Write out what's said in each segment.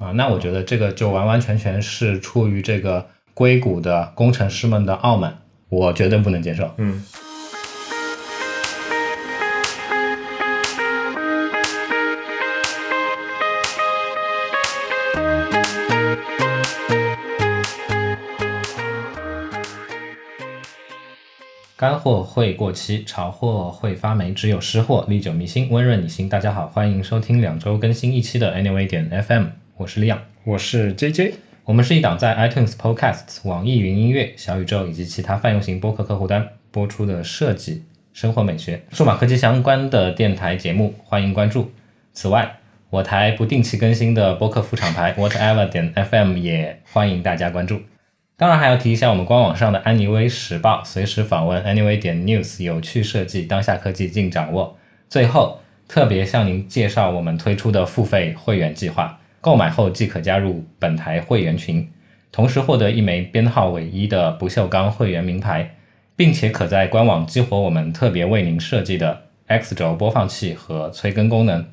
啊，那我觉得这个就完完全全是出于这个硅谷的工程师们的傲慢，我绝对不能接受。嗯。干货会过期，潮货会发霉，只有湿货历久弥新，温润你心。大家好，欢迎收听两周更新一期的 Anyway 点 FM，我是李阳，我是 JJ，我们是一档在 iTunes Podcasts、网易云音乐、小宇宙以及其他泛用型播客客户端播出的设计、生活美学、数码科技相关的电台节目，欢迎关注。此外，我台不定期更新的播客副厂牌 Whatever 点 FM 也欢迎大家关注。当然还要提一下我们官网上的安妮微时报，随时访问 Anyway 点 News，有趣设计，当下科技尽掌握。最后特别向您介绍我们推出的付费会员计划，购买后即可加入本台会员群，同时获得一枚编号唯一的不锈钢会员名牌，并且可在官网激活我们特别为您设计的 X 轴播放器和催更功能，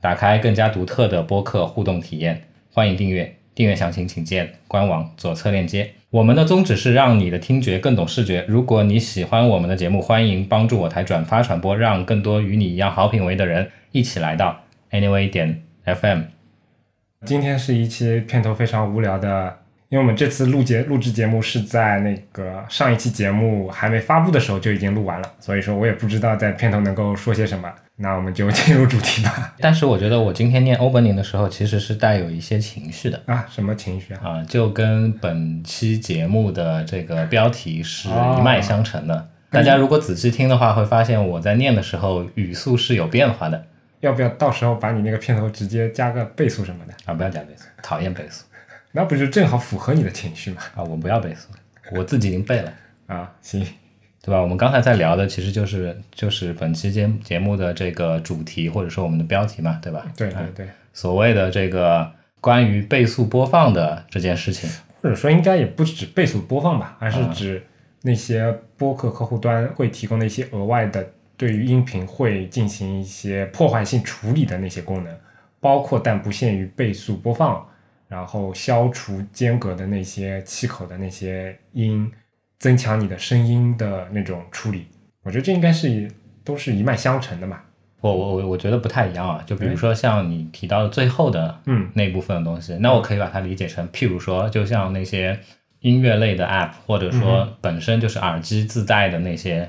打开更加独特的播客互动体验。欢迎订阅，订阅详情请见官网左侧链接。我们的宗旨是让你的听觉更懂视觉。如果你喜欢我们的节目，欢迎帮助我台转发传播，让更多与你一样好品味的人一起来到 Anyway 点 FM。今天是一期片头非常无聊的，因为我们这次录节录制节目是在那个上一期节目还没发布的时候就已经录完了，所以说我也不知道在片头能够说些什么。那我们就进入主题吧。但是我觉得我今天念 opening 的时候，其实是带有一些情绪的啊。什么情绪啊？啊，就跟本期节目的这个标题是一脉相承的。大家如果仔细听的话，会发现我在念的时候语速是有变化的。要不要到时候把你那个片头直接加个倍速什么的啊？不要加倍速，讨厌倍速。那不就正好符合你的情绪吗？啊，我不要倍速，我自己已经背了啊。行。对吧？我们刚才在聊的其实就是就是本期节节目的这个主题或者说我们的标题嘛，对吧？对对对，所谓的这个关于倍速播放的这件事情，或者说应该也不止倍速播放吧，而是指那些播客客户端会提供的一些额外的对于音频会进行一些破坏性处理的那些功能，包括但不限于倍速播放，然后消除间隔的那些气口的那些音。增强你的声音的那种处理，我觉得这应该是都是一脉相承的嘛。我我我我觉得不太一样啊。就比如说像你提到的最后的嗯那部分的东西，那我可以把它理解成，譬如说，就像那些音乐类的 app，或者说本身就是耳机自带的那些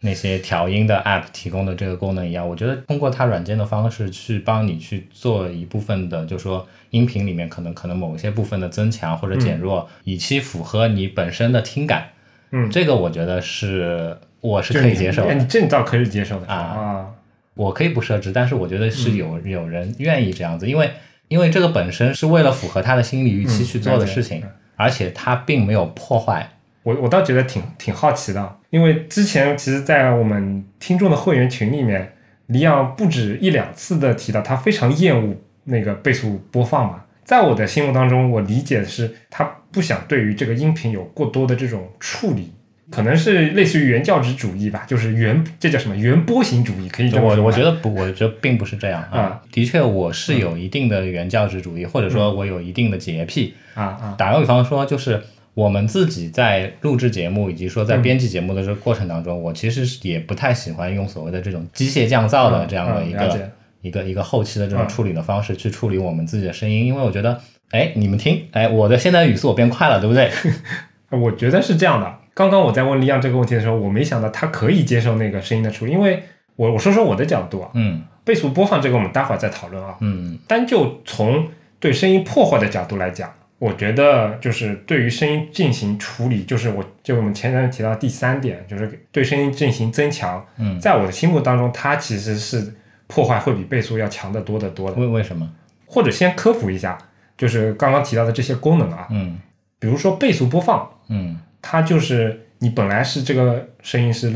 那些调音的 app 提供的这个功能一样。我觉得通过它软件的方式去帮你去做一部分的，就说音频里面可能可能某些部分的增强或者减弱，以期符合你本身的听感。嗯，这个我觉得是我是可以接受的，你这你倒可以接受的啊。我可以不设置，但是我觉得是有有人愿意这样子，因为因为这个本身是为了符合他的心理预期去做的事情，而且他并没有破坏。我我倒觉得挺挺好奇的，因为之前其实，在我们听众的会员群里面，李阳不止一两次的提到他非常厌恶那个倍速播放嘛。在我的心目当中，我理解的是他不想对于这个音频有过多的这种处理，可能是类似于原教旨主义吧，就是原这叫什么原波形主义，可以这么说。我我觉得不，我觉得并不是这样啊。的确，我是有一定的原教旨主义，或者说我有一定的洁癖啊啊。打个比方说，就是我们自己在录制节目以及说在编辑节目的这个过程当中，我其实也不太喜欢用所谓的这种机械降噪的这样的一个。一个一个后期的这种处理的方式去处理我们自己的声音，因为我觉得，哎，你们听，哎，我的现在语速我变快了，对不对？我觉得是这样的。刚刚我在问李阳这个问题的时候，我没想到他可以接受那个声音的处理，因为我我说说我的角度啊，嗯，倍速播放这个我们待会儿再讨论啊，嗯，单就从对声音破坏的角度来讲，我觉得就是对于声音进行处理，就是我就我们前面提到第三点，就是对声音进行增强，嗯，在我的心目当中，它其实是。破坏会比倍速要强得多得多的。为为什么？或者先科普一下，就是刚刚提到的这些功能啊，嗯，比如说倍速播放，嗯，它就是你本来是这个声音是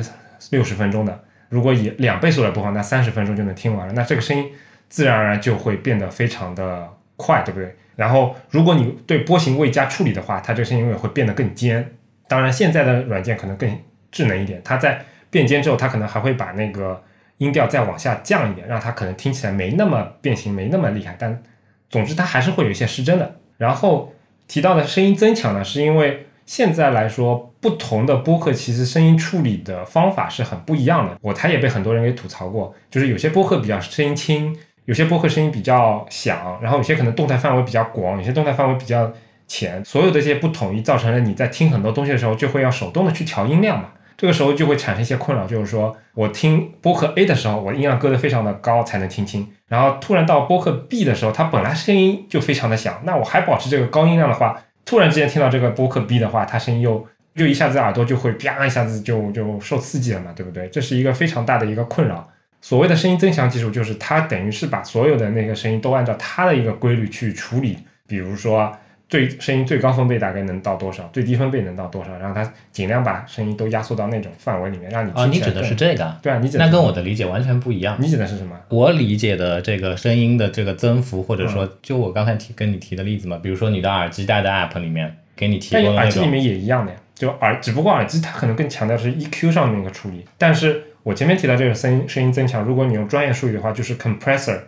六十分钟的，如果以两倍速来播放，那三十分钟就能听完了，那这个声音自然而然就会变得非常的快，对不对？然后如果你对波形未加处理的话，它这个声音也会变得更尖。当然，现在的软件可能更智能一点，它在变尖之后，它可能还会把那个。音调再往下降一点，让它可能听起来没那么变形，没那么厉害，但总之它还是会有一些失真的。然后提到的声音增强呢，是因为现在来说，不同的播客其实声音处理的方法是很不一样的。我台也被很多人给吐槽过，就是有些播客比较声音轻，有些播客声音比较响，然后有些可能动态范围比较广，有些动态范围比较浅，所有的这些不统一，造成了你在听很多东西的时候，就会要手动的去调音量嘛。这个时候就会产生一些困扰，就是说我听播客 A 的时候，我音量搁得非常的高才能听清，然后突然到播客 B 的时候，它本来声音就非常的响，那我还保持这个高音量的话，突然之间听到这个播客 B 的话，它声音又就一下子耳朵就会啪一下子就就受刺激了嘛，对不对？这是一个非常大的一个困扰。所谓的声音增强技术，就是它等于是把所有的那个声音都按照它的一个规律去处理，比如说。最声音最高分贝大概能到多少？最低分贝能到多少？然后它尽量把声音都压缩到那种范围里面，让你哦，你指的是这个？对啊，你指那跟我的理解完全不一样。你指的是什么？我理解的这个声音的这个增幅，或者说就我刚才提跟你提的例子嘛，比如说你的耳机带的 app 里面给你提供耳机里面也一样的呀，就耳只不过耳机它可能更强调是 EQ 上面一个处理。但是我前面提到这个声音声音增强，如果你用专业术语的话，就是 compressor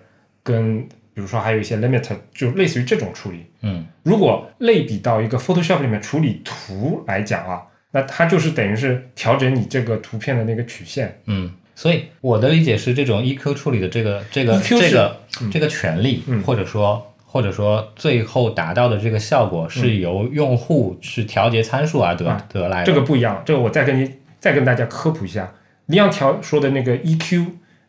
跟。比如说还有一些 limiter，就类似于这种处理。嗯，如果类比到一个 Photoshop 里面处理图来讲啊，那它就是等于是调整你这个图片的那个曲线。嗯，所以我的理解是，这种 EQ 处理的这个这个这个这个权利，嗯或者说或者说最后达到的这个效果，是由用户去调节参数而得得来的。这个不一样，这个我再跟你再跟大家科普一下，李阳调说的那个 EQ。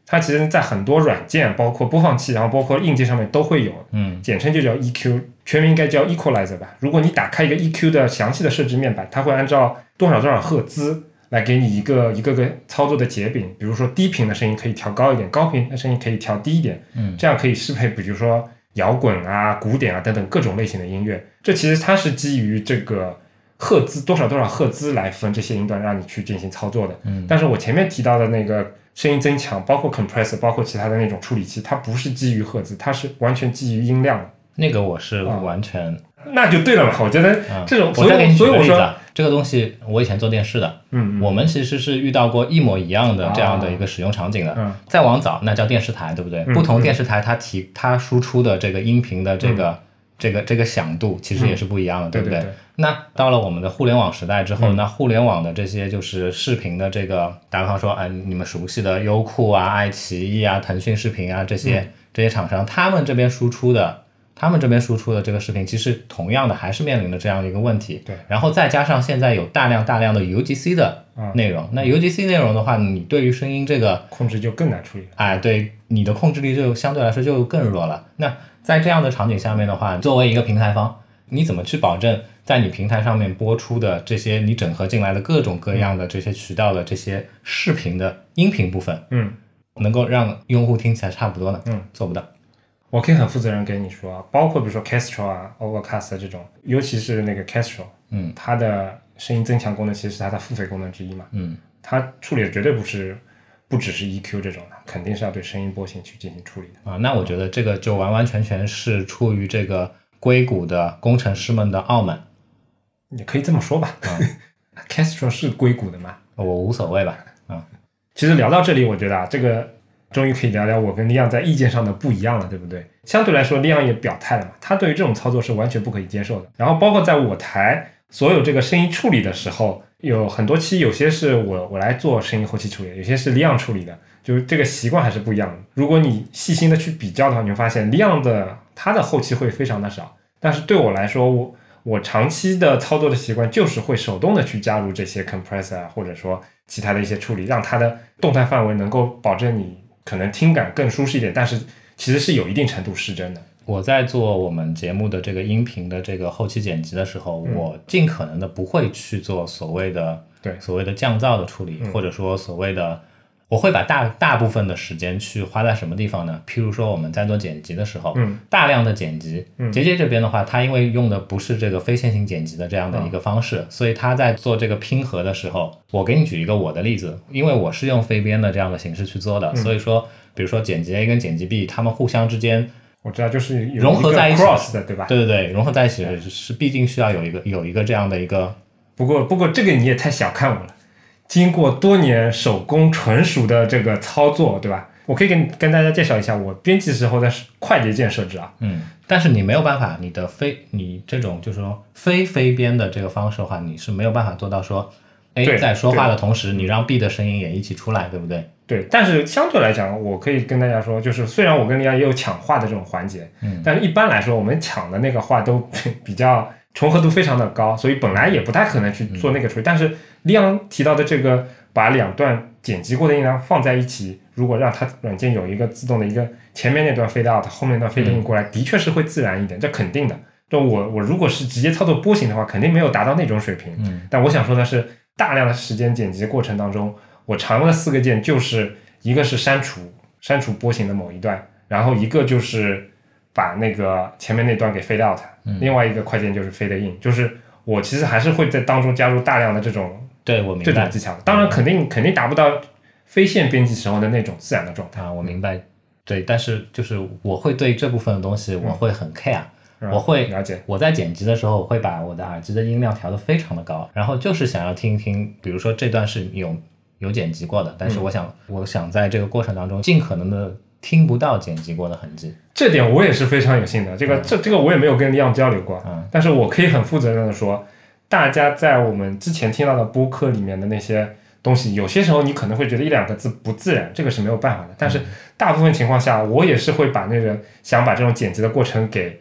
它其实，在很多软件，包括播放器，然后包括硬件上面都会有，嗯，简称就叫 EQ，全名应该叫 Equalizer 吧。如果你打开一个 EQ 的详细的设置面板，它会按照多少多少赫兹来给你一个一个个操作的节柄。比如说低频的声音可以调高一点，高频的声音可以调低一点，嗯，这样可以适配，比如说摇滚啊、古典啊等等各种类型的音乐。这其实它是基于这个赫兹多少多少赫兹来分这些音段，让你去进行操作的。嗯，但是我前面提到的那个。声音增强，包括 compressor，包括其他的那种处理器，它不是基于赫兹，它是完全基于音量。那个我是完全，那就对了嘛。我觉得这种，我再给你举个例子，这个东西我以前做电视的，嗯，我们其实是遇到过一模一样的这样的一个使用场景的。嗯，再往早那叫电视台，对不对？不同电视台它提它输出的这个音频的这个。这个这个响度其实也是不一样的，对不对？那到了我们的互联网时代之后，那互联网的这些就是视频的这个，打比方说，哎，你们熟悉的优酷啊、爱奇艺啊、腾讯视频啊这些这些厂商，他们这边输出的，他们这边输出的这个视频，其实同样的还是面临着这样一个问题。对。然后再加上现在有大量大量的 UGC 的内容，那 UGC 内容的话，你对于声音这个控制就更难处理。哎，对，你的控制力就相对来说就更弱了。那在这样的场景下面的话，作为一个平台方，你怎么去保证在你平台上面播出的这些你整合进来的各种各样的这些渠道的这些视频的音频部分，嗯，能够让用户听起来差不多呢？嗯，做不到。我可以很负责任跟你说啊，包括比如说 Castro 啊、Overcast 这种，尤其是那个 Castro，嗯，它的声音增强功能其实是它的付费功能之一嘛，嗯，它处理的绝对不是。不只是 EQ 这种的，肯定是要对声音波形去进行处理的啊。那我觉得这个就完完全全是出于这个硅谷的工程师们的傲慢，也可以这么说吧。啊 Castro 是硅谷的吗？我无所谓吧。啊，其实聊到这里，我觉得啊，这个终于可以聊聊我跟利昂在意见上的不一样了，对不对？相对来说，利昂也表态了嘛，他对于这种操作是完全不可以接受的。然后包括在我台所有这个声音处理的时候。有很多期，有些是我我来做声音后期处理，有些是 Leon 处理的，就是这个习惯还是不一样的。如果你细心的去比较的话，你会发现 Leon 的他的后期会非常的少，但是对我来说，我我长期的操作的习惯就是会手动的去加入这些 compressor 啊，或者说其他的一些处理，让它的动态范围能够保证你可能听感更舒适一点，但是其实是有一定程度失真的。我在做我们节目的这个音频的这个后期剪辑的时候，我尽可能的不会去做所谓的对。所谓的降噪的处理，或者说所谓的，我会把大大部分的时间去花在什么地方呢？譬如说我们在做剪辑的时候，嗯，大量的剪辑，杰杰这边的话，他因为用的不是这个非线性剪辑的这样的一个方式，所以他在做这个拼合的时候，我给你举一个我的例子，因为我是用飞编的这样的形式去做的，所以说，比如说剪辑 A 跟剪辑 B，他们互相之间。我知道，就是融合在一起的，对吧？对对对，融合在一起是必定需要有一个有一个这样的一个。不过不过这个你也太小看我了，经过多年手工纯熟的这个操作，对吧？我可以跟跟大家介绍一下我编辑时候的快捷键设置啊。嗯，但是你没有办法，你的非你这种就是说非非编的这个方式的话，你是没有办法做到说 A 对在说话的同时，你让 B 的声音也一起出来，对不对？对，但是相对来讲，我可以跟大家说，就是虽然我跟李亚也有抢话的这种环节，嗯，但是一般来说，我们抢的那个话都 比较重合度非常的高，所以本来也不太可能去做那个处理。但是利昂提到的这个把两段剪辑过的音量放在一起，如果让它软件有一个自动的一个前面那段 fade out，后面那段 fade in 过来，的确是会自然一点，这肯定的。就我我如果是直接操作波形的话，肯定没有达到那种水平。嗯，但我想说的是，大量的时间剪辑过程当中，我常用的四个键就是一个是删除删除波形的某一段，然后一个就是把那个前面那段给 fade out，、另外一个快键就是 fade in，就是我其实还是会在当中加入大量的这种对我明白这种技巧。当然，肯定肯定达不到非线编辑时候的那种自然的状态。啊，我明白。对，但是就是我会对这部分的东西我会很 care，、我会了解，我在剪辑的时候，我会把我的耳机的音量调得非常的高，然后就是想要听一听，比如说这段是有有剪辑过的，但是我想、我想在这个过程当中尽可能的听不到剪辑过的痕迹。这点我也是非常有幸的。这个、这这个我也没有跟李昂交流过，嗯但是我可以很负责任的说，大家在我们之前听到的播客里面的那些东西，有些时候你可能会觉得一两个字不自然，这个是没有办法的。但是大部分情况下，我也是会把那个想把这种剪辑的过程给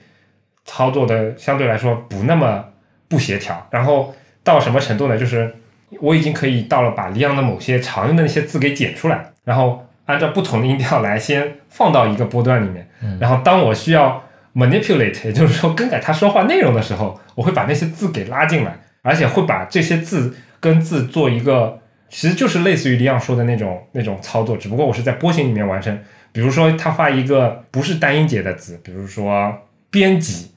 操作的相对来说不那么不协调，然后到什么程度呢？就是我已经可以到了把里昂的某些常用的那些字给剪出来，然后按照不同的音调来先放到一个波段里面，然后当我需要 manipulate，也就是说更改他说话内容的时候，我会把那些字给拉进来，而且会把这些字跟字做一个，其实就是类似于李昂说的那种那种操作，只不过我是在波形里面完成。比如说他发一个不是单音节的字，比如说编辑。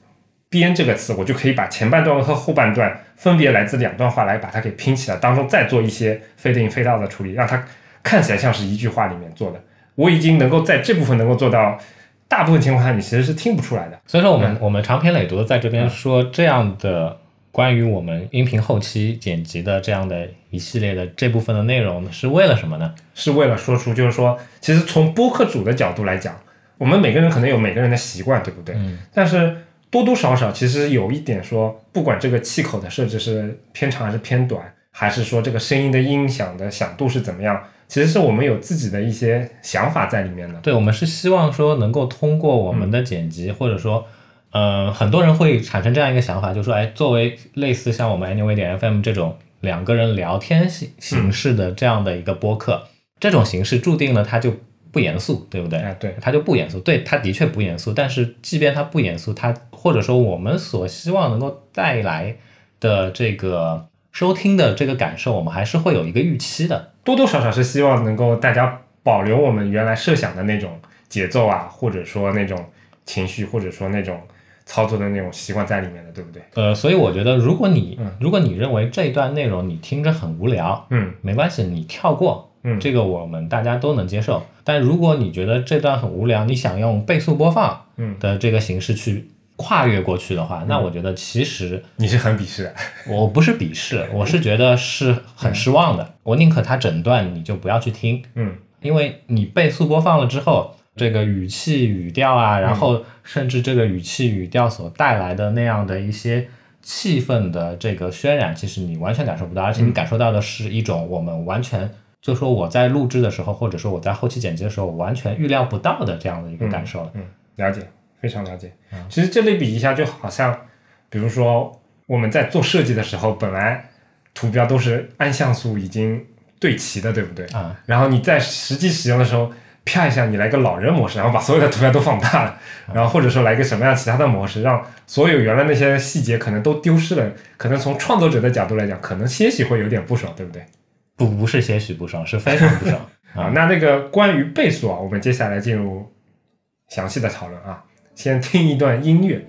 编这个词，我就可以把前半段和后半段分别来自两段话来把它给拼起来，当中再做一些 fade in fade out 的处理，让它看起来像是一句话里面做的。我已经能够在这部分能够做到，大部分情况下你其实是听不出来的。所以说我们、我们长篇累牍的在这边说这样的关于我们音频后期剪辑的这样的一系列的这部分的内容是为了什么呢？是为了说出，就是说，其实从播客主的角度来讲，我们每个人可能有每个人的习惯，对不对？嗯。但是多多少少其实有一点说，不管这个气口的设置是偏长还是偏短，还是说这个声音的音响的响度是怎么样，其实是我们有自己的一些想法在里面的。对，我们是希望说能够通过我们的剪辑，或者说，呃，很多人会产生这样一个想法，就说，哎，作为类似像我们 Anyway 点 FM 这种两个人聊天形形式的这样的一个播客，这种形式注定了它就不严肃，对不对？哎，对，它就不严肃，对，它的确不严肃。但是即便它不严肃，它或者说我们所希望能够带来的这个收听的这个感受，我们还是会有一个预期的。多多少少是希望能够大家保留我们原来设想的那种节奏啊，或者说那种情绪，或者说那种操作的那种习惯在里面的，对不对？呃，所以我觉得，如果你、嗯如果你认为这一段内容你听着很无聊，嗯没关系，你跳过，嗯。这个我们大家都能接受。但如果你觉得这段很无聊，你想用倍速播放嗯，的这个形式去跨越过去的话，那我觉得其实你是很鄙视的。我不是鄙视，我是觉得是很失望的。我宁可它整段你就不要去听，嗯。因为你倍速播放了之后，这个语气、语调啊，然后甚至这个语气、语调所带来的那样的一些气氛的这个渲染，其实你完全感受不到，而且你感受到的是一种我们完全就说我在录制的时候，或者说我在后期剪辑的时候，完全预料不到的这样的一个感受了。嗯，了解，非常了解。其实这类比一下，就好像，比如说我们在做设计的时候，本来图标都是按像素已经对齐的，对不对？啊，然后你在实际使用的时候，啪一下，你来个老人模式，然后把所有的图标都放大了，然后或者说来个什么样其他的模式，让所有原来那些细节可能都丢失了。可能从创作者的角度来讲，可能些许会有点不爽，对不对？不不是些许不爽，是非常不爽。啊，那那个关于倍速啊，我们接下来进入详细的讨论啊。先听一段音乐。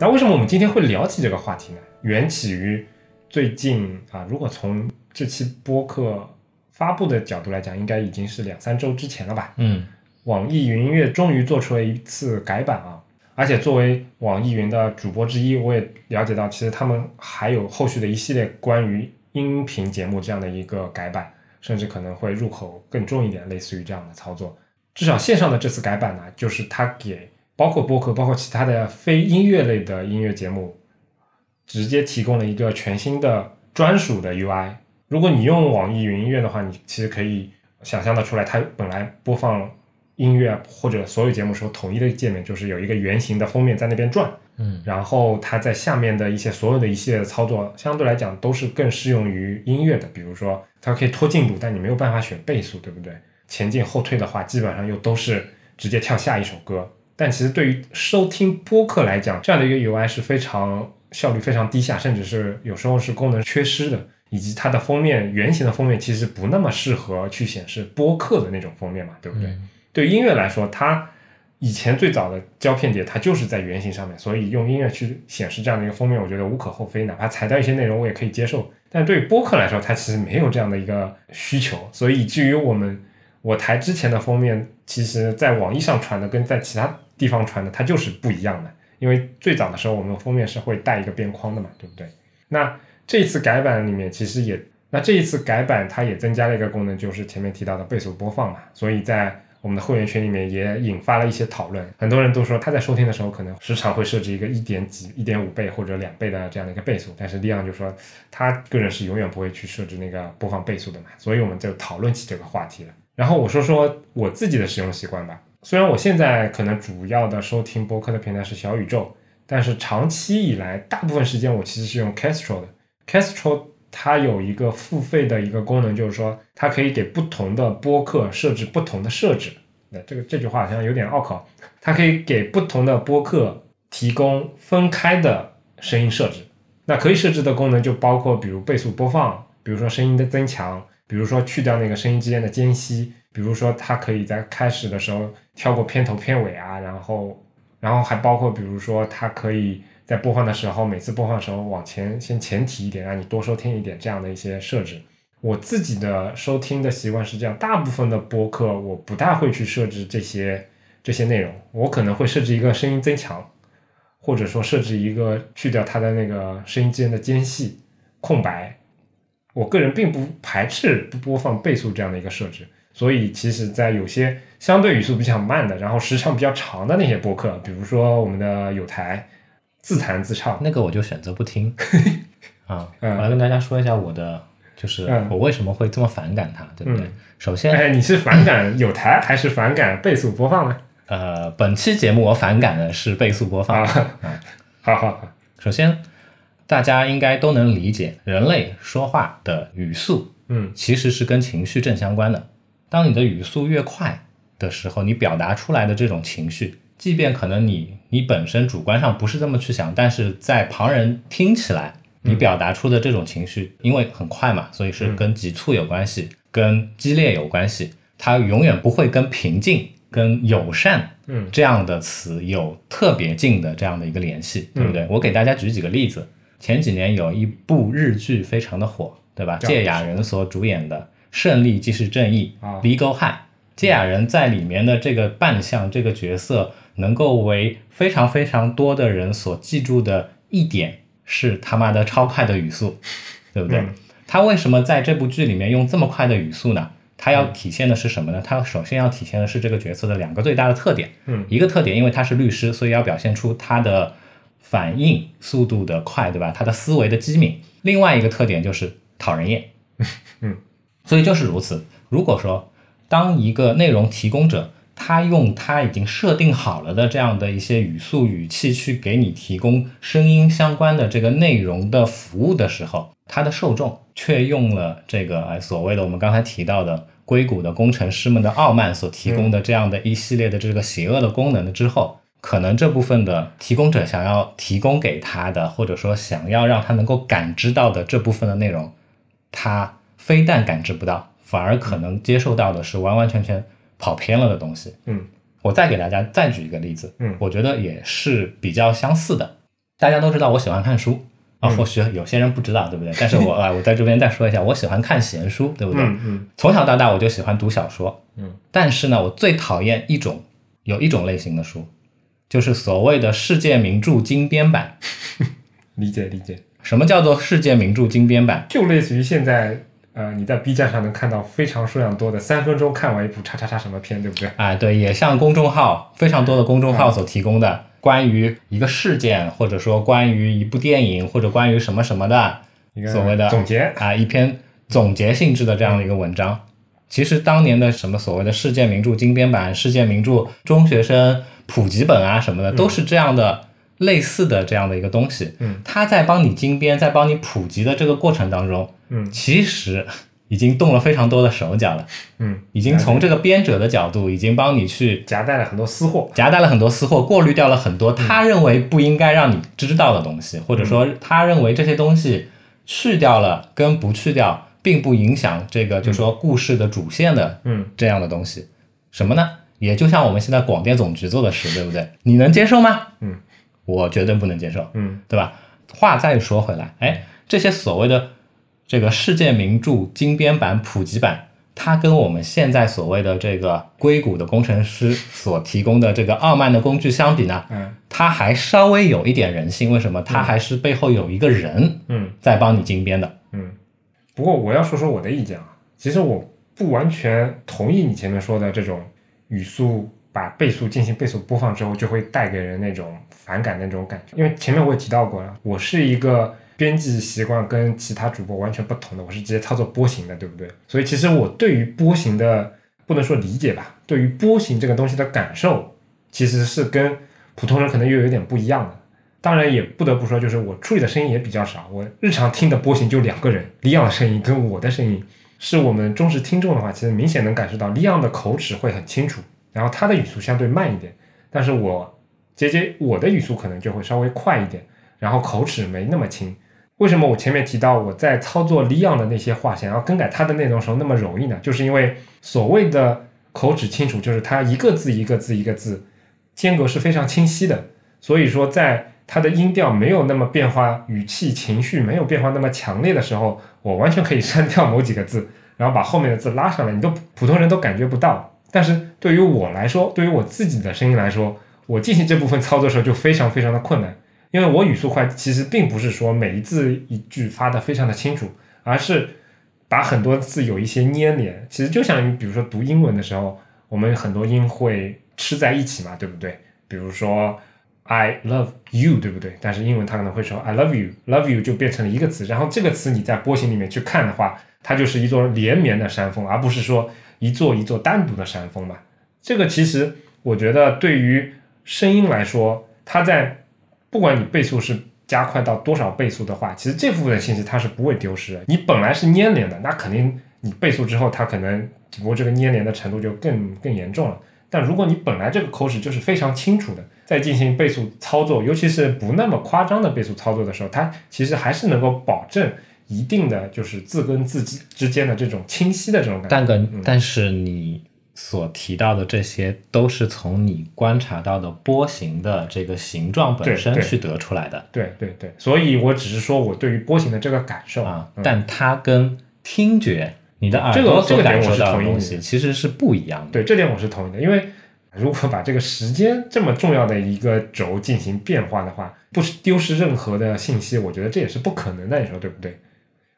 那为什么我们今天会聊起这个话题呢？缘起于最近啊，如果从这期播客发布的角度来讲，应该已经是两三周之前了吧？嗯网易云音乐终于做出了一次改版啊！而且作为网易云的主播之一，我也了解到，其实他们还有后续的一系列关于音频节目这样的一个改版，甚至可能会入口更重一点，类似于这样的操作。至少线上的这次改版呢，就是它给包括播客、包括其他的非音乐类的音乐节目，直接提供了一个全新的专属的 UI。如果你用网易云音乐的话，你其实可以想象的出来，它本来播放音乐或者所有节目时候统一的界面，就是有一个圆形的封面在那边转，嗯然后它在下面的一些所有的一系列的操作，相对来讲都是更适用于音乐的。比如说，它可以拖进度，但你没有办法选倍速，对不对？前进后退的话，基本上又都是直接跳下一首歌。但其实对于收听播客来讲，这样的一个 UI 是非常效率非常低下，甚至是有时候是功能缺失的，以及它的封面圆形的封面其实不那么适合去显示播客的那种封面嘛，对不对？嗯对音乐来说，它以前最早的胶片碟它就是在圆形上面，所以用音乐去显示这样的一个封面，我觉得无可厚非，哪怕裁掉一些内容我也可以接受。但对于播客来说，它其实没有这样的一个需求，所以以至于我们我台之前的封面，其实在网易上传的跟在其他地方传的它就是不一样的，因为最早的时候我们封面是会带一个边框的嘛，对不对？那这一次改版里面其实也，那这一次改版它也增加了一个功能，就是前面提到的倍速播放嘛，所以在我们的会员群里面也引发了一些讨论，很多人都说他在收听的时候可能时常会设置一个一点几、一点五倍或者两倍的这样的一个倍速，但是利昂就说他个人是永远不会去设置那个播放倍速的嘛，所以我们就讨论起这个话题了。然后我说说我自己的使用习惯吧，虽然我现在可能主要的收听播客的平台是小宇宙，但是长期以来大部分时间我其实是用 Castro 的，Castro 它有一个付费的一个功能，就是说它可以给不同的播客设置不同的设置。那这个这句话好像有点拗口，它可以给不同的播客提供分开的声音设置。那可以设置的功能就包括，比如倍速播放，比如说声音的增强，比如说去掉那个声音之间的间隙，比如说它可以在开始的时候跳过片头片尾啊，然后然后还包括比如说它可以在播放的时候，每次播放的时候往前先前提一点，让你多收听一点这样的一些设置。我自己的收听的习惯是这样，大部分的播客我不大会去设置这些这些内容，我可能会设置一个声音增强，或者说设置一个去掉它的那个声音间的间隙空白。我个人并不排斥不播放倍速这样的一个设置，所以其实，在有些相对语速比较慢的，然后时长比较长的那些播客，比如说我们的有台自弹自唱，那个我就选择不听 啊。我嗯来跟大家说一下我的，就是嗯我为什么会这么反感它，对不对？嗯首先，哎，你是反感有台还是反感倍速播放呢？呃，本期节目我反感的是倍速播放。啊，好好好，首先，大家应该都能理解，人类说话的语速嗯其实是跟情绪正相关的。当你的语速越快的时候，你表达出来的这种情绪，即便可能你你本身主观上不是这么去想，但是在旁人听起来，你表达出的这种情绪，因为很快嘛，所以是跟急促有关系，跟激烈有关系，它永远不会跟平静、跟友善嗯这样的词有特别近的这样的一个联系，对不对？我给大家举几个例子。前几年有一部日剧非常的火，对吧？叫芥雅人所主演的《胜利即是正义》啊 （Legal High）。芥雅人在里面的这个扮相、这个角色，能够为非常非常多的人所记住的一点是他妈的超快的语速，对不对？嗯他为什么在这部剧里面用这么快的语速呢？他要体现的是什么呢？他首先要体现的是这个角色的两个最大的特点。嗯一个特点，因为他是律师，所以要表现出他的反应速度的快，对吧？他的思维的机敏。另外一个特点就是讨人厌。嗯，所以就是如此。如果说当一个内容提供者，他用他已经设定好了的这样的一些语速语气去给你提供声音相关的这个内容的服务的时候，他的受众却用了这个哎所谓的我们刚才提到的硅谷的工程师们的傲慢所提供的这样的一系列的这个邪恶的功能的之后，可能这部分的提供者想要提供给他的，或者说想要让他能够感知到的这部分的内容，他非但感知不到，反而可能接受到的是完完全全跑偏了的东西。嗯我再给大家再举一个例子，嗯我觉得也是比较相似的。大家都知道我喜欢看书，啊，或许有些人不知道，对不对？但是我啊，我在这边再说一下，我喜欢看闲书，对不对？嗯嗯从小到大我就喜欢读小说，嗯，但是呢，我最讨厌一种有一种类型的书，就是所谓的世界名著精编版。理解理解，什么叫做世界名著精编版？就类似于现在呃你在 B 站上能看到非常数量多的三分钟看完一部叉叉叉什么片，对不对？啊，对，也像公众号非常多的公众号所提供的关于一个事件，或者说关于一部电影，或者关于什么什么的一个所谓的总结，啊一篇总结性质的这样的一个文章。其实当年的什么所谓的世界名著精编版、世界名著中学生普及本啊什么的，都是这样的类似的这样的一个东西。嗯，它在帮你精编、在帮你普及的这个过程当中，嗯其实已经动了非常多的手脚了，嗯，已经从这个编者的角度，已经帮你去夹带了很多私货，夹带了很多私货，过滤掉了很多他认为不应该让你知道的东西，或者说他认为这些东西去掉了跟不去掉，并不影响这个就说故事的主线的嗯这样的东西。什么呢？也就像我们现在广电总局做的事，对不对？你能接受吗？嗯，我绝对不能接受。嗯对吧？话再说回来，哎，这些所谓的这个世界名著精编版、普及版，它跟我们现在所谓的这个硅谷的工程师所提供的这个傲慢的工具相比呢，嗯它还稍微有一点人性。为什么？它还是背后有一个人嗯在帮你精编的。嗯。不过我要说说我的意见啊，其实我不完全同意你前面说的这种语速把倍速进行倍速播放之后，就会带给人那种反感的那种感觉。因为前面我也提到过了，我是一个编辑习惯跟其他主播完全不同的，我是直接操作波形的，对不对？所以其实我对于波形的不能说理解吧，对于波形这个东西的感受，其实是跟普通人可能又有点不一样的。当然也不得不说，就是我处理的声音也比较少，我日常听的波形就两个人，李昂的声音跟我的声音。是我们忠实听众的话，其实明显能感受到李昂的口齿会很清楚，然后他的语速相对慢一点，但是我杰杰我的语速可能就会稍微快一点，然后口齿没那么清。为什么我前面提到我在操作李昂的那些话，想要更改它的内容时候那么容易呢？就是因为所谓的口齿清楚，就是它一个字一个字一个字，间隔是非常清晰的，所以说在它的音调没有那么变化，语气情绪没有变化那么强烈的时候，我完全可以删掉某几个字，然后把后面的字拉上来，你都普通人都感觉不到。但是对于我来说，对于我自己的声音来说，我进行这部分操作时候就非常非常的困难，因为我语速快，其实并不是说每一字一句发的非常的清楚，而是把很多字有一些粘连。其实就像于比如说读英文的时候，我们很多音会吃在一起嘛，对不对？比如说 I love you，对不对？但是英文它可能会说 I love you，love you 就变成了一个词，然后这个词你在波形里面去看的话，它就是一座连绵的山峰，而不是说一座一座单独的山峰嘛。这个其实我觉得对于声音来说，它在不管你倍速是加快到多少倍速的话，其实这部分的信息它是不会丢失的。你本来是粘连的，那肯定你倍速之后，它可能只不过这个粘连的程度就更更严重了。但如果你本来这个口齿就是非常清楚的，在进行倍速操作，尤其是不那么夸张的倍速操作的时候，它其实还是能够保证一定的就是字跟字之之间的这种清晰的这种感觉。但跟但是你所提到的这些都是从你观察到的波形的这个形状本身去得出来的。对对对，所以我只是说我对于波形的这个感受啊，嗯。但它跟听觉你的耳这个朵所这个点感受到的东西其实是不一样的。对这点我是同意的，因为如果把这个时间这么重要的一个轴进行变化的话，不丢失任何的信息，我觉得这也是不可能的，你说对不对？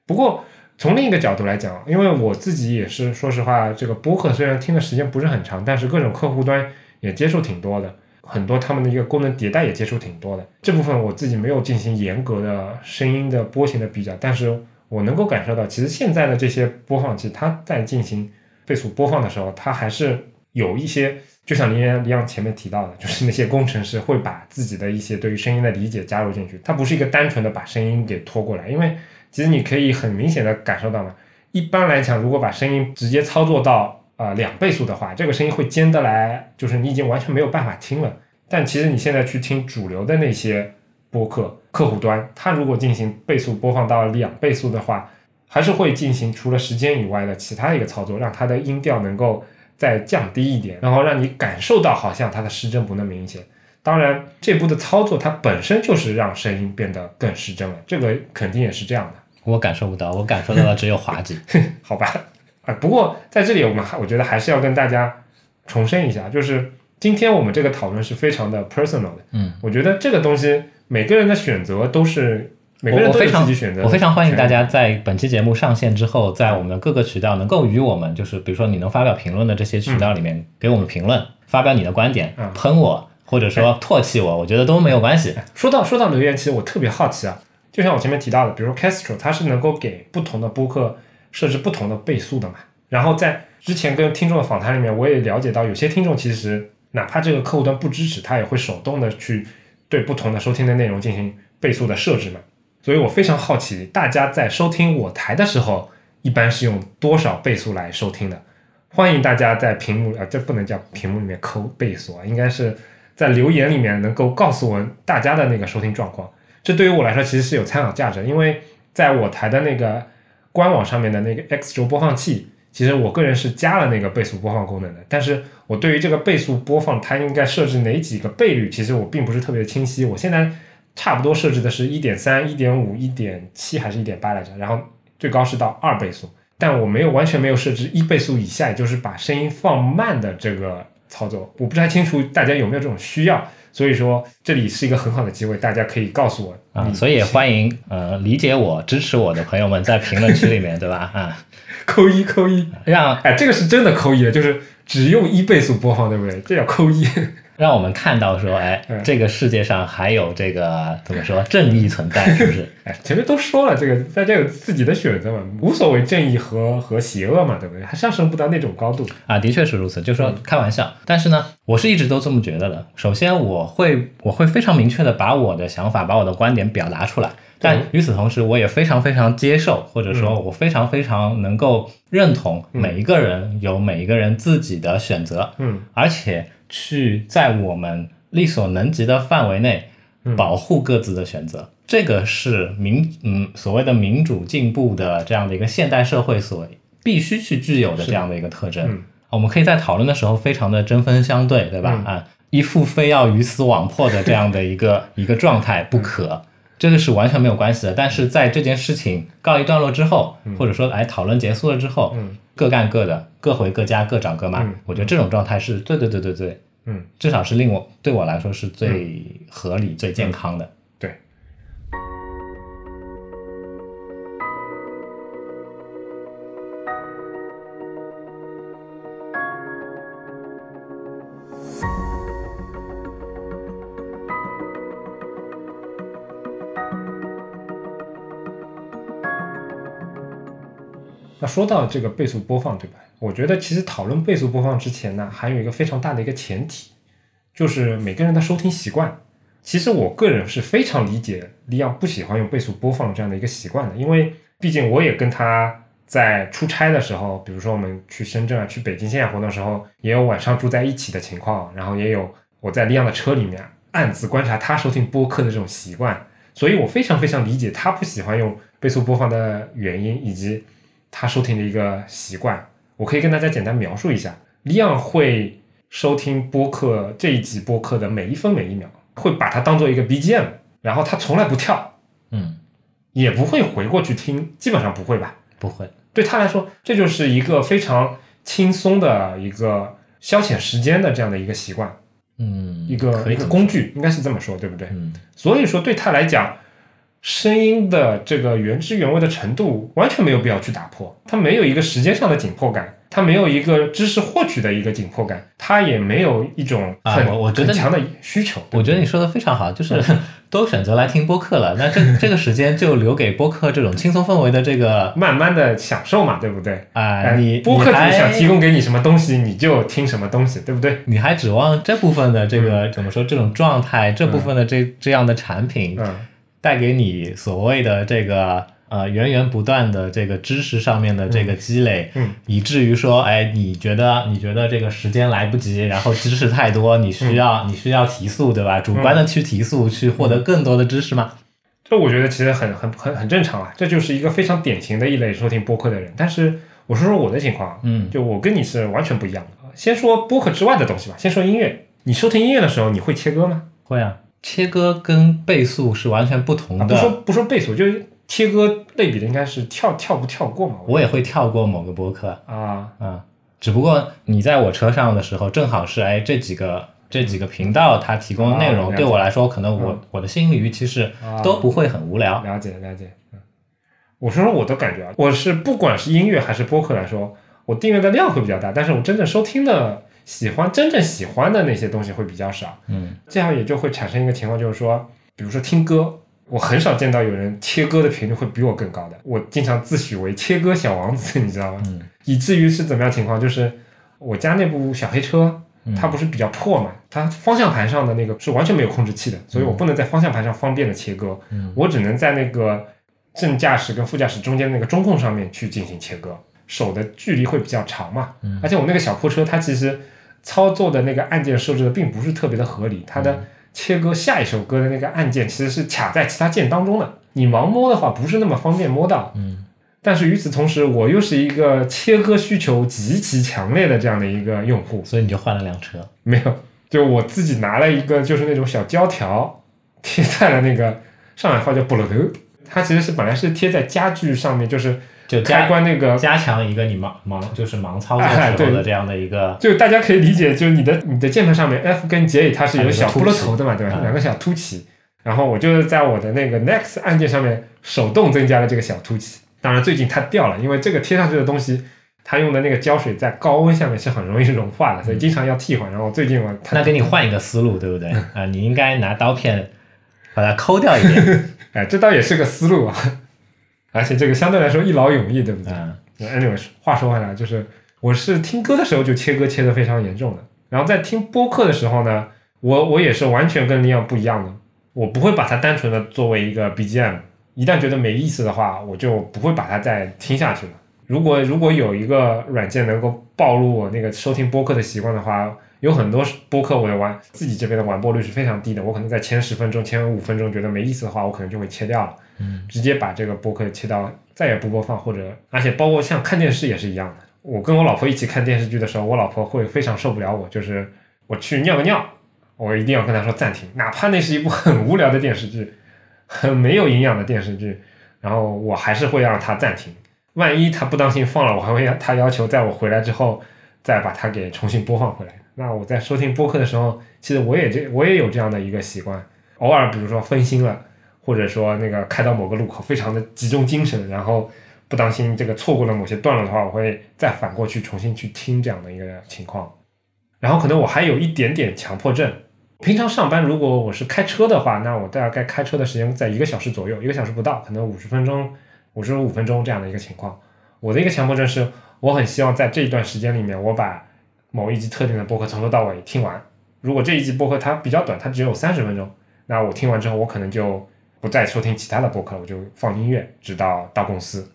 不过从另一个角度来讲，因为我自己也是，说实话，这个播客虽然听的时间不是很长，但是各种客户端也接触挺多的，很多他们的一个功能迭代也接触挺多的。这部分我自己没有进行严格的声音的波形的比较，但是我能够感受到，其实现在的这些播放器，它在进行倍速播放的时候，它还是有一些，就像林阳林阳前面提到的，就是那些工程师会把自己的一些对于声音的理解加入进去，它不是一个单纯的把声音给拖过来，因为其实你可以很明显的感受到嘛，一般来讲，如果把声音直接操作到呃两倍速的话，这个声音会尖得来，就是你已经完全没有办法听了。但其实你现在去听主流的那些播客客户端，它如果进行倍速播放到两倍速的话，还是会进行除了时间以外的其他一个操作，让它的音调能够再降低一点，然后让你感受到好像它的失真不那么明显。当然，这步的操作它本身就是让声音变得更失真了，这个肯定也是这样的。我感受不到，我感受到的只有滑稽。好吧，啊，不过在这里我们还我觉得还是要跟大家重申一下，就是今天我们这个讨论是非常的 personal 的。嗯，我觉得这个东西每个人的选择都是每个人都有自己选择的我非常欢迎大家在本期节目上线之后，在我们的各个渠道能够与我们，就是比如说你能发表评论的这些渠道里面，给我们评论，发表你的观点嗯，喷我或者说唾弃我，我觉得都没有关系。说到说到留言，其实我特别好奇啊，就像我前面提到的，比如说 Castro，它是能够给不同的播客设置不同的倍速的嘛。然后在之前跟听众的访谈里面，我也了解到，有些听众其实哪怕这个客户端不支持，他也会手动的去对不同的收听的内容进行倍速的设置嘛。所以我非常好奇，大家在收听我台的时候，一般是用多少倍速来收听的？欢迎大家在屏幕啊，这不能叫屏幕里面扣倍速啊，应该是在留言里面能够告诉我大家的那个收听状况。这对于我来说其实是有参考价值，因为在我台的那个官网上面的那个 X 轴播放器，其实我个人是加了那个倍速播放功能的，但是我对于这个倍速播放它应该设置哪几个倍率，其实我并不是特别清晰。我现在差不多设置的是一点三、一点五、一点七还是一点八来着，然后最高是到二倍速，但我没有完全没有设置一倍速以下，也就是把声音放慢的这个操作，我不太清楚大家有没有这种需要。所以说，这里是一个很好的机会，大家可以告诉我啊，你所以也欢迎呃理解我、支持我的朋友们在评论区里面，对吧？啊，扣一扣一，让哎，这个是真的扣一了，就是只用一倍速播放，对不对？这叫扣一。让我们看到说，哎 嗯，这个世界上还有这个怎么说正义存在，是不是？哎，前面都说了，这个大家有自己的选择嘛，无所谓正义和和邪恶嘛，对不对？还上升不到那种高度。啊，的确是如此，就说开玩笑。但是呢，我是一直都这么觉得的。首先，我会我会非常明确的把我的想法、把我的观点表达出来。但与此同时，我也非常非常接受，或者说我非常非常能够认同每一个人有每一个人自己的选择，嗯。而且去在我们力所能及的范围内嗯。保护各自的选择。这个是民嗯所谓的民主进步的这样的一个现代社会所必须去具有的这样的一个特征。嗯。我们可以在讨论的时候非常的针锋相对，对吧？嗯。啊，一副非要鱼死网破的这样的一个一个状态不可，这个是完全没有关系的。但是在这件事情告一段落之后，或者说哎讨论结束了之后，嗯各干各的，各回各家，各找各妈。嗯我觉得这种状态是对对对对对，嗯，至少是令我对我来说是最合理、最健康的。那说到这个倍速播放，对吧？我觉得其实讨论倍速播放之前呢，还有一个非常大的一个前提，就是每个人的收听习惯。其实我个人是非常理解李阳不喜欢用倍速播放这样的一个习惯的，因为毕竟我也跟他在出差的时候，比如说我们去深圳啊、去北京线下活动的时候，也有晚上住在一起的情况，然后也有我在李阳的车里面暗自观察他收听播客的这种习惯，所以我非常非常理解他不喜欢用倍速播放的原因，以及他收听的一个习惯。我可以跟大家简单描述一下，李昂会收听播客这一集播客的每一分每一秒，会把它当做一个 BGM，然后他从来不跳，嗯，也不会回过去听，基本上不会吧。不会。对他来说，这就是一个非常轻松的一个消遣时间的这样的一个习惯，嗯，一个一个工具，应该是这么说，对不对？嗯所以说对他来讲，声音的这个原汁原味的程度完全没有必要去打破，它没有一个时间上的紧迫感，它没有一个知识获取的一个紧迫感，它也没有一种啊很、我我觉得很强的需求。我觉得你说的非常好，就是 都选择来听播客了，那这这个时间就留给播客这种轻松氛围的这个慢慢的享受嘛，对不对？啊、哎你播客主你想提供给你什么东西，你就听什么东西，对不对？你还指望这部分的这个、怎么说这种状态，这部分的这这样的产品嗯，带给你所谓的这个呃源源不断的这个知识上面的这个积累，嗯以至于说，哎，你觉得你觉得这个时间来不及，然后知识太多，你需要、你需要提速，对吧？主观的去提速，去获得更多的知识吗？这我觉得其实很很很很正常啊，这就是一个非常典型的一类收听播客的人。但是我说说我的情况啊，嗯就我跟你是完全不一样的。先说播客之外的东西吧，先说音乐。你收听音乐的时候，你会切歌吗？会啊，切割跟倍速是完全不同啊，的。不说不说倍速，就是切割类比的应该是跳跳不跳过嘛？我也会跳过某个播客啊，啊，只不过你在我车上的时候，正好是哎这几个这几个频道它提供的内容，对我来说，可能我、嗯我的心理预期是啊都不会很无聊。了解了解。嗯，我说说我的感觉啊，我是不管是音乐还是播客来说，我订阅的量会比较大，但是我真正收听的、喜欢真正喜欢的那些东西会比较少。嗯这样也就会产生一个情况，就是说，比如说听歌，我很少见到有人切歌的频率会比我更高的。我经常自诩为切歌小王子，你知道吗？嗯以至于是怎么样情况？就是我家那部小黑车，嗯它不是比较破嘛，它方向盘上的那个是完全没有控制器的，所以我不能在方向盘上方便的切割，嗯我只能在那个正驾驶跟副驾驶中间那个中控上面去进行切割，手的距离会比较长嘛。嗯而且我那个小破车，它其实操作的那个按键设置的并不是特别的合理，它的切割下一首歌的那个按键其实是卡在其他键当中的，你盲摸的话不是那么方便摸到。嗯但是与此同时，我又是一个切割需求极其强烈的这样的一个用户，所以你就换了辆车。没有，就我自己拿了一个就是那种小胶条贴在了那个上海话叫布罗头，它其实是本来是贴在家具上面，就是开就加关那个，加强一个你盲盲就是盲操作时候的这样的一个，就大家可以理解，就是你的你的键盘上面 F 跟 J 它是有小凸起骷髅头的嘛，对吧？嗯两个小凸起，然后我就是在我的那个 Next 按键上面手动增加了这个小凸起。当然最近它掉了，因为这个贴上去的东西，它用的那个胶水在高温下面是很容易融化的，所以经常要替换。然后最近我它那给你换一个思路，对不对？嗯啊，你应该拿刀片把它抠掉一点。哎，这倒也是个思路啊，而且这个相对来说一劳永逸，对不对？嗯 Anyways，话说回来，就是我是听歌的时候就切歌切的非常严重的，然后在听播客的时候呢，我我也是完全跟李阳不一样的，我不会把它单纯的作为一个 BGM，一旦觉得没意思的话，我就不会把它再听下去了。如果如果有一个软件能够暴露我那个收听播客的习惯的话，有很多播客我也玩自己这边的完播率是非常低的，我可能在前十分钟、前五分钟觉得没意思的话，我可能就会切掉了。嗯直接把这个播客切到再也不播放，或者而且包括像看电视也是一样的。我跟我老婆一起看电视剧的时候，我老婆会非常受不了我，就是我去尿个尿，我一定要跟她说暂停，哪怕那是一部很无聊的电视剧，很没有营养的电视剧，然后我还是会让她暂停。万一她不当心放了，我还会要她要求在我回来之后再把它给重新播放回来。那我在收听播客的时候，其实我也这我也有这样的一个习惯，偶尔比如说分心了。或者说那个开到某个路口非常的集中精神，然后不当心这个错过了某些段落的话，我会再反过去重新去听这样的一个情况。然后可能我还有一点点强迫症，平常上班如果我是开车的话，那我大概开车的时间在一个小时左右，一个小时不到，可能五十分钟、五十五分钟这样的一个情况。我的一个强迫症是，我很希望在这一段时间里面，我把某一集特定的播客从头到尾听完。如果这一集播客它比较短，它只有三十分钟，那我听完之后，我可能就不再收听其他的播客了，我就放音乐，直到到公司。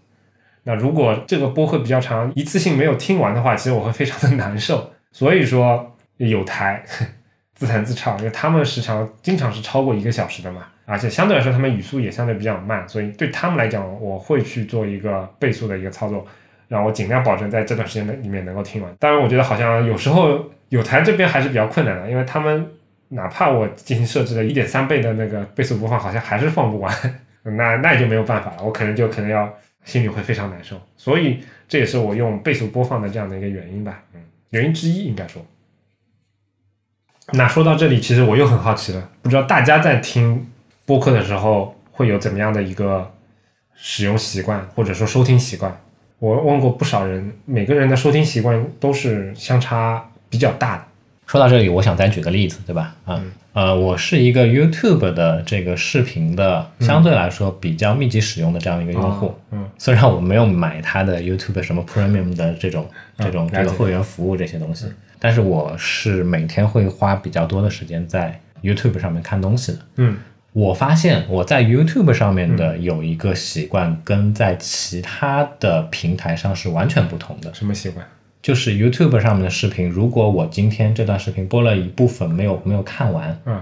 那如果这个播客比较长，一次性没有听完的话，其实我会非常的难受。所以说有台 自弹自唱，因为他们时长经常是超过一个小时的嘛，而且相对来说他们语速也相对比较慢，所以对他们来讲，我会去做一个倍速的一个操作，让我尽量保证在这段时间里面能够听完。当然，我觉得好像有时候有台这边还是比较困难的，因为他们哪怕我进行设置了一点三倍的那个倍速播放，好像还是放不完。那那也就没有办法了，我可能就可能要心里会非常难受，所以这也是我用倍速播放的这样的一个原因吧，嗯，原因之一应该说。那说到这里，其实我又很好奇了，不知道大家在听播客的时候会有怎么样的一个使用习惯，或者说收听习惯？我问过不少人，每个人的收听习惯都是相差比较大的。说到这里，我想再举个例子，对吧？啊，嗯呃，我是一个 YouTube 的这个视频的相对来说比较密集使用的这样一个用户。嗯虽然我没有买它的 YouTube 什么 Premium 的这种这种这个会员服务这些东西，但是我是每天会花比较多的时间在 YouTube 上面看东西的。嗯我发现我在 YouTube 上面的有一个习惯，跟在其他的平台上是完全不同的。什么习惯？就是 YouTube 上面的视频，如果我今天这段视频播了一部分没有没有看完，嗯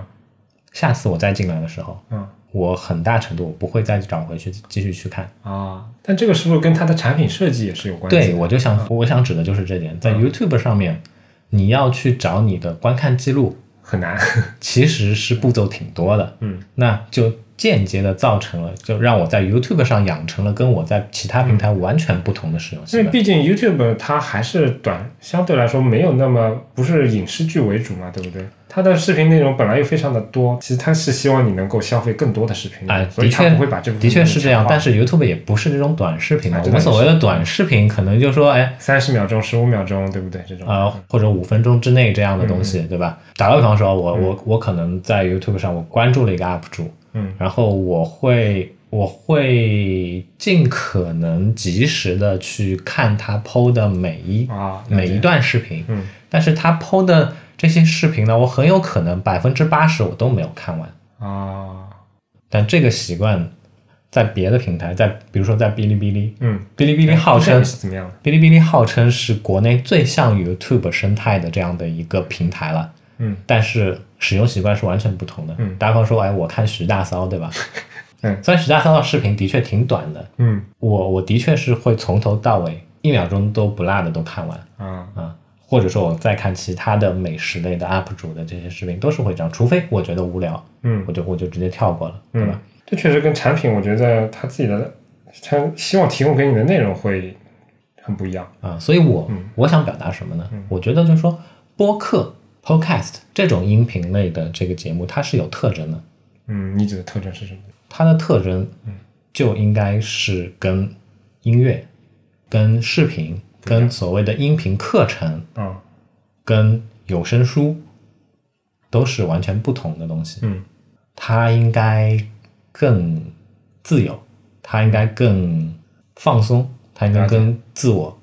下次我再进来的时候，嗯我很大程度我不会再找回去继续去看。啊，但这个是不是跟它的产品设计也是有关系的？对，我就想我想指的就是这点，在 YouTube 上面，你要去找你的观看记录很难。其实是步骤挺多的，嗯，那就间接的造成了，就让我在 YouTube 上养成了跟我在其他平台完全不同的使用习惯。因为毕竟 YouTube 它还是短，相对来说没有那么不是影视剧为主嘛，对不对？它的视频内容本来又非常的多，其实它是希望你能够消费更多的视频哎，所以它的确不会把这部分的确是这样，但是 YouTube 也不是这种短视频我们所谓的短视频，可能就说，哎，三十秒钟、十五秒钟，对不对？这种。呃，或者五分钟之内这样的东西，嗯。对吧？打个比方说，我我我可能在 YouTube 上我关注了一个 UP 主，嗯，然后我会我会尽可能及时的去看他 PO 的每一啊，每一段视频，嗯。但是他 PO 的这些视频呢，我很有可能百分之八十我都没有看完。啊，但这个习惯在别的平台，在比如说在哔哩哔哩，嗯，哔哩哔哩号称是怎么样？哔哩哔哩号称是国内最像 YouTube 生态的这样的一个平台了，嗯，但是使用习惯是完全不同的。嗯打比方说，哎，我看徐大骚，对吧？嗯，虽然徐大骚的视频的确挺短的，嗯我我的确是会从头到尾一秒钟都不落的都看完啊，啊。或者说我再看其他的美食类的 UP 主的这些视频，都是会这样，除非我觉得无聊，嗯我就我就直接跳过了，对吧？嗯，这确实跟产品，我觉得他自己的他希望提供给你的内容会很不一样。啊，所以我、嗯我想表达什么呢？我觉得就是说，播客 （podcast） 这种音频类的这个节目，它是有特征的。嗯，你指的特征是什么？它的特征就应该是跟音乐、跟视频、跟所谓的音频课程、嗯，跟有声书都是完全不同的东西。嗯。它应该更自由，它应该更放松，它应该更自我。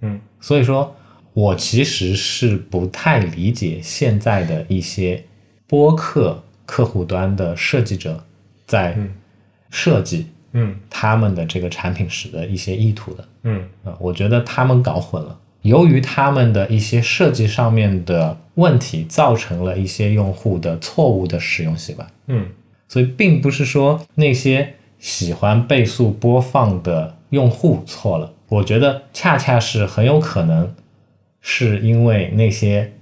嗯。所以说，我其实是不太理解现在的一些播客客户端的设计者在嗯。设计嗯他们的这个产品时的一些意图的。嗯啊，我觉得他们搞混了。由于他们的一些设计上面的问题，造成了一些用户的错误的使用习惯。嗯所以并不是说那些喜欢倍速播放的用户错了，我觉得恰恰是很有可能是因为那些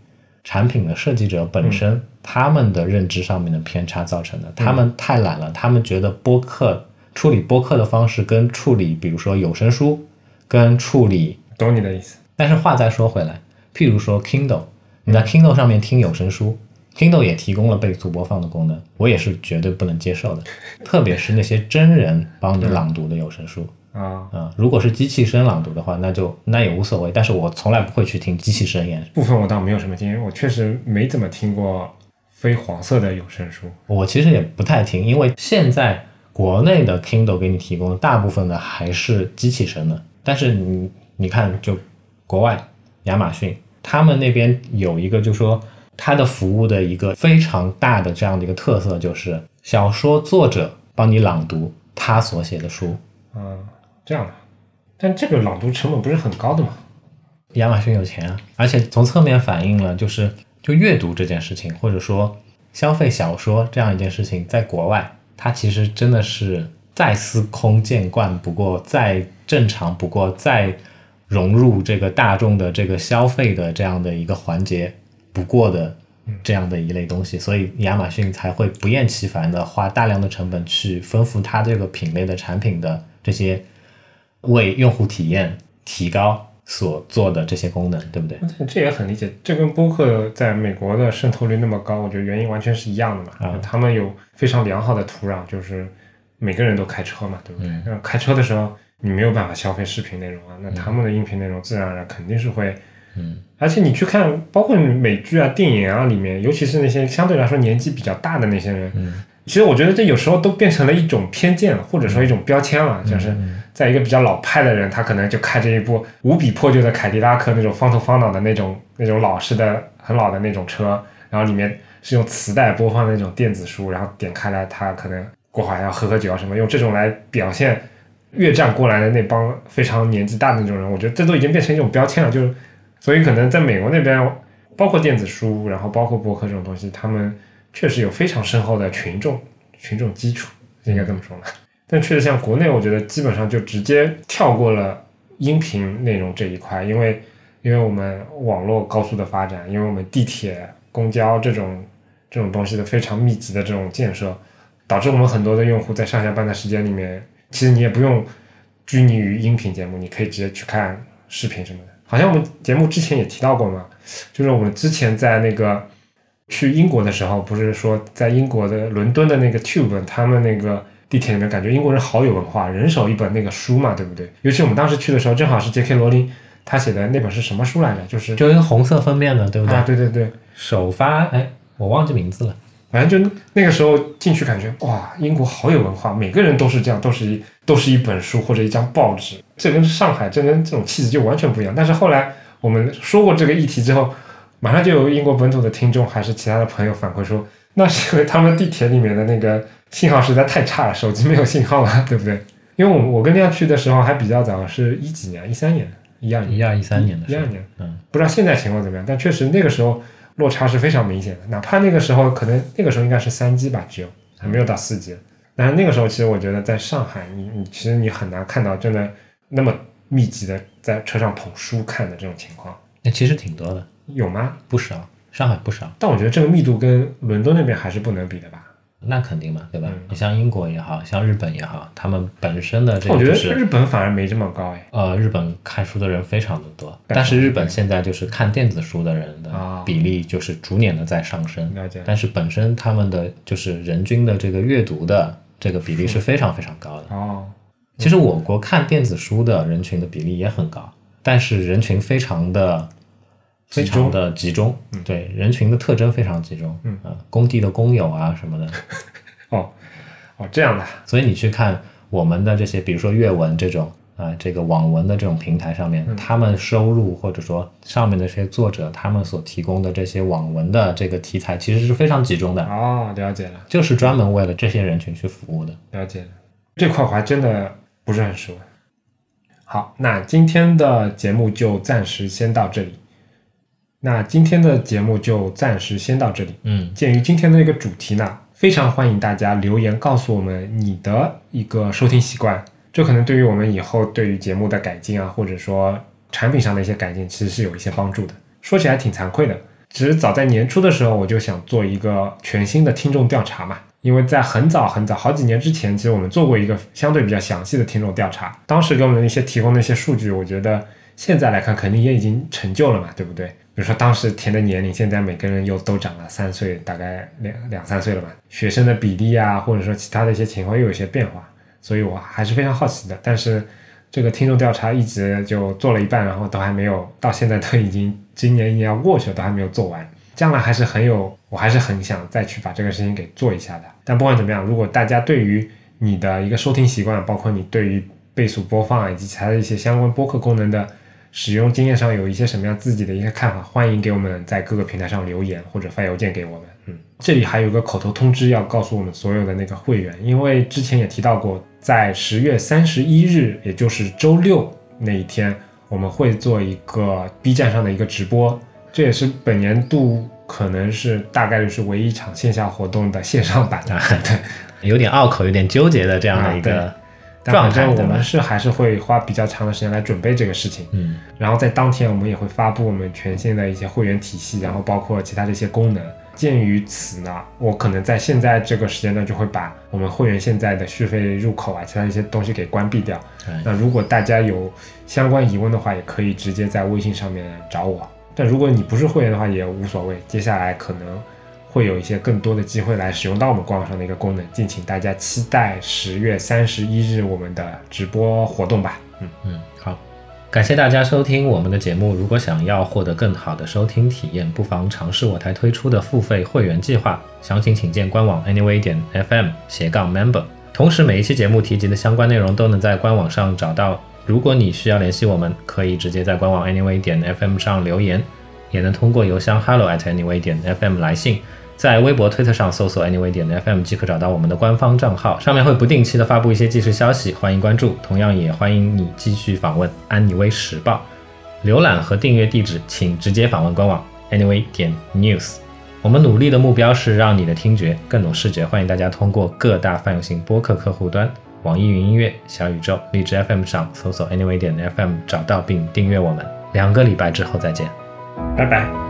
产品的设计者本身、他们的认知上面的偏差造成的。他们太懒了，他们觉得播客处理播客的方式跟处理比如说有声书跟处理懂你的意思。但是话再说回来，譬如说 Kindle，你在 Kindle 上面听有声书，Kindle 也提供了倍速播放的功能，我也是绝对不能接受的。特别是那些真人帮你朗读的有声书啊，啊、如果是机器声朗读的话，那就那也无所谓。但是我从来不会去听机器声演，部分我倒没有什么经验，我确实没怎么听过非黄色的有声书。我其实也不太听，因为现在国内的 Kindle 给你提供的大部分的还是机器声的，但是你你看，就国外亚马逊，他们那边有一个，就说它的服务的一个非常大的这样的一个特色，就是小说作者帮你朗读他所写的书。嗯，这样的。但这个朗读成本不是很高的嘛？亚马逊有钱啊，而且从侧面反映了就是就阅读这件事情，或者说消费小说这样一件事情，在国外它其实真的是再司空见惯不过，再正常不过，再融入这个大众的这个消费的这样的一个环节不过的这样的一类东西，所以亚马逊才会不厌其烦的花大量的成本去丰富它这个品类的产品的这些为用户体验提高。所做的这些功能，对不对？这也很理解，这跟播客在美国的渗透率那么高，我觉得原因完全是一样的嘛。啊他们有非常良好的土壤，就是每个人都开车嘛，对不对？嗯那开车的时候你没有办法消费视频内容啊，那他们的音频内容自然而然肯定是会，嗯，而且你去看，包括美剧啊、电影啊里面，尤其是那些相对来说年纪比较大的那些人，嗯其实我觉得这有时候都变成了一种偏见了，或者说一种标签了，就是在一个比较老派的人，他可能就开着一部无比破旧的凯迪拉克那种方头方脑的那种那种老式的很老的那种车，然后里面是用磁带播放的那种电子书，然后点开来，他可能过会儿要喝喝酒啊什么，用这种来表现越战过来的那帮非常年纪大的那种人，我觉得这都已经变成一种标签了，就是所以可能在美国那边，包括电子书，然后包括博客这种东西，他们确实有非常深厚的群众群众基础，应该这么说吧。但确实像国内，我觉得基本上就直接跳过了音频内容这一块，因为因为我们网络高速的发展，因为我们地铁、公交这种这种东西的非常密集的这种建设，导致我们很多的用户在上下班的时间里面，其实你也不用拘泥于音频节目，你可以直接去看视频什么的。好像我们节目之前也提到过嘛，就是我们之前在那个去英国的时候，不是说在英国的伦敦的那个 Tube，他们那个地铁里面，感觉英国人好有文化，人手一本那个书嘛，对不对？尤其我们当时去的时候，正好是 J.K. 罗琳他写的那本是什么书来着？就是就一个红色封面的，对不对？啊，对对对，首发，哎，我忘记名字了。反正就那个时候进去，感觉哇，英国好有文化，每个人都是这样，都是一都是一本书或者一张报纸，这跟上海这跟这种气质就完全不一样。但是后来我们说过这个议题之后，马上就有英国本土的听众还是其他的朋友反馈说，那是因为他们地铁里面的那个信号实在太差了，手机没有信号了，对不对？因为我我跟那样去的时候还比较早，是一几年，一三年，一二年，一二一三年的一二年，嗯，不知道现在情况怎么样，但确实那个时候。落差是非常明显的，哪怕那个时候可能那个时候应该是三 G 吧，只有还没有到四 G。但是那个时候其实我觉得在上海，你你其实你很难看到真的那么密集的在车上捧书看的这种情况。那其实挺多的，有吗？不少，上海不少。但我觉得这个密度跟伦敦那边还是不能比的吧。那肯定嘛，对吧？嗯你像英国也好像日本也好，他们本身的这个我觉得是日本反而没这么高哎。呃，日本看书的人非常的多，但但是日本现在就是看电子书的人的啊比例就是逐年的在上升，了解但是本身他们的就是人均的这个阅读的这个比例是非常非常高的。哦，其实我国看电子书的人群的比例也很高，但是人群非常的非常的集中，对人群的特征非常集中，嗯。呃工地的工友啊什么的，哦，哦，这样的，所以你去看我们的这些，比如说阅文这种啊、这个网文的这种平台上面，他们收入或者说上面的这些作者他们所提供的这些网文的这个题材，其实是非常集中的，哦，了解了，就是专门为了这些人群去服务的。了解了，这块我还真的不是很熟。好，那今天的节目就暂时先到这里。那今天的节目就暂时先到这里。嗯，鉴于今天的一个主题呢，非常欢迎大家留言告诉我们你的一个收听习惯，这可能对于我们以后对于节目的改进啊，或者说产品上的一些改进，其实是有一些帮助的。说起来挺惭愧的，其实早在年初的时候，我就想做一个全新的听众调查嘛，因为在很早很早好几年之前，其实我们做过一个相对比较详细的听众调查，当时给我们的一些提供的一些数据，我觉得现在来看肯定也已经成就了嘛，对不对？比如说当时填的年龄，现在每个人又都长了三岁，大概两两三岁了吧。学生的比例啊，或者说其他的一些情况又有些变化，所以我还是非常好奇的。但是这个听众调查一直就做了一半，然后都还没有，到现在都已经今年一年要过去了，都还没有做完。将来还是很有，我还是很想再去把这个事情给做一下的。但不管怎么样，如果大家对于你的一个收听习惯，包括你对于倍速播放以及其他的一些相关播客功能的使用经验上有一些什么样自己的一些看法，欢迎给我们在各个平台上留言或者发邮件给我们。嗯，这里还有个口头通知要告诉我们所有的那个会员，因为之前也提到过，在十月三十一日，也就是周六那一天，我们会做一个 B 站上的一个直播，这也是本年度可能是大概率是唯一一场线下活动的线上版的。对。有点拗口、有点纠结的这样的一个反正我们是还是会花比较长的时间来准备这个事情，嗯，然后在当天我们也会发布我们全新的一些会员体系，然后包括其他的一些功能。鉴于此呢，我可能在现在这个时间段就会把我们会员现在的续费入口啊，其他一些东西给关闭掉。那如果大家有相关疑问的话，也可以直接在微信上面找我。但如果你不是会员的话，也无所谓。接下来可能会有一些更多的机会来使用到我们官网上的一个功能，敬请大家期待十月三十一日我们的直播活动吧。嗯，嗯，好，感谢大家收听我们的节目。如果想要获得更好的收听体验，不妨尝试我台推出的付费会员计划，详情请见官网 anyway 点 fm 斜杠 member。同时，每一期节目提及的相关内容都能在官网上找到。如果你需要联系我们，可以直接在官网 anyway 点 fm 上留言，也能通过邮箱 hello at anyway 点 fm 来信。在微博、推特上搜索 anyway 点 FM 即可找到我们的官方账号，上面会不定期的发布一些即时消息，欢迎关注。同样也欢迎你继续访问安妮微时报，浏览和订阅地址请直接访问官网 anyway 点 news。我们努力的目标是让你的听觉更懂视觉，欢迎大家通过各大泛用型播客客户端、网易云音乐、小宇宙、荔枝 FM 上搜索 anyway 点 FM 找到并订阅我们。两个礼拜之后再见。拜拜。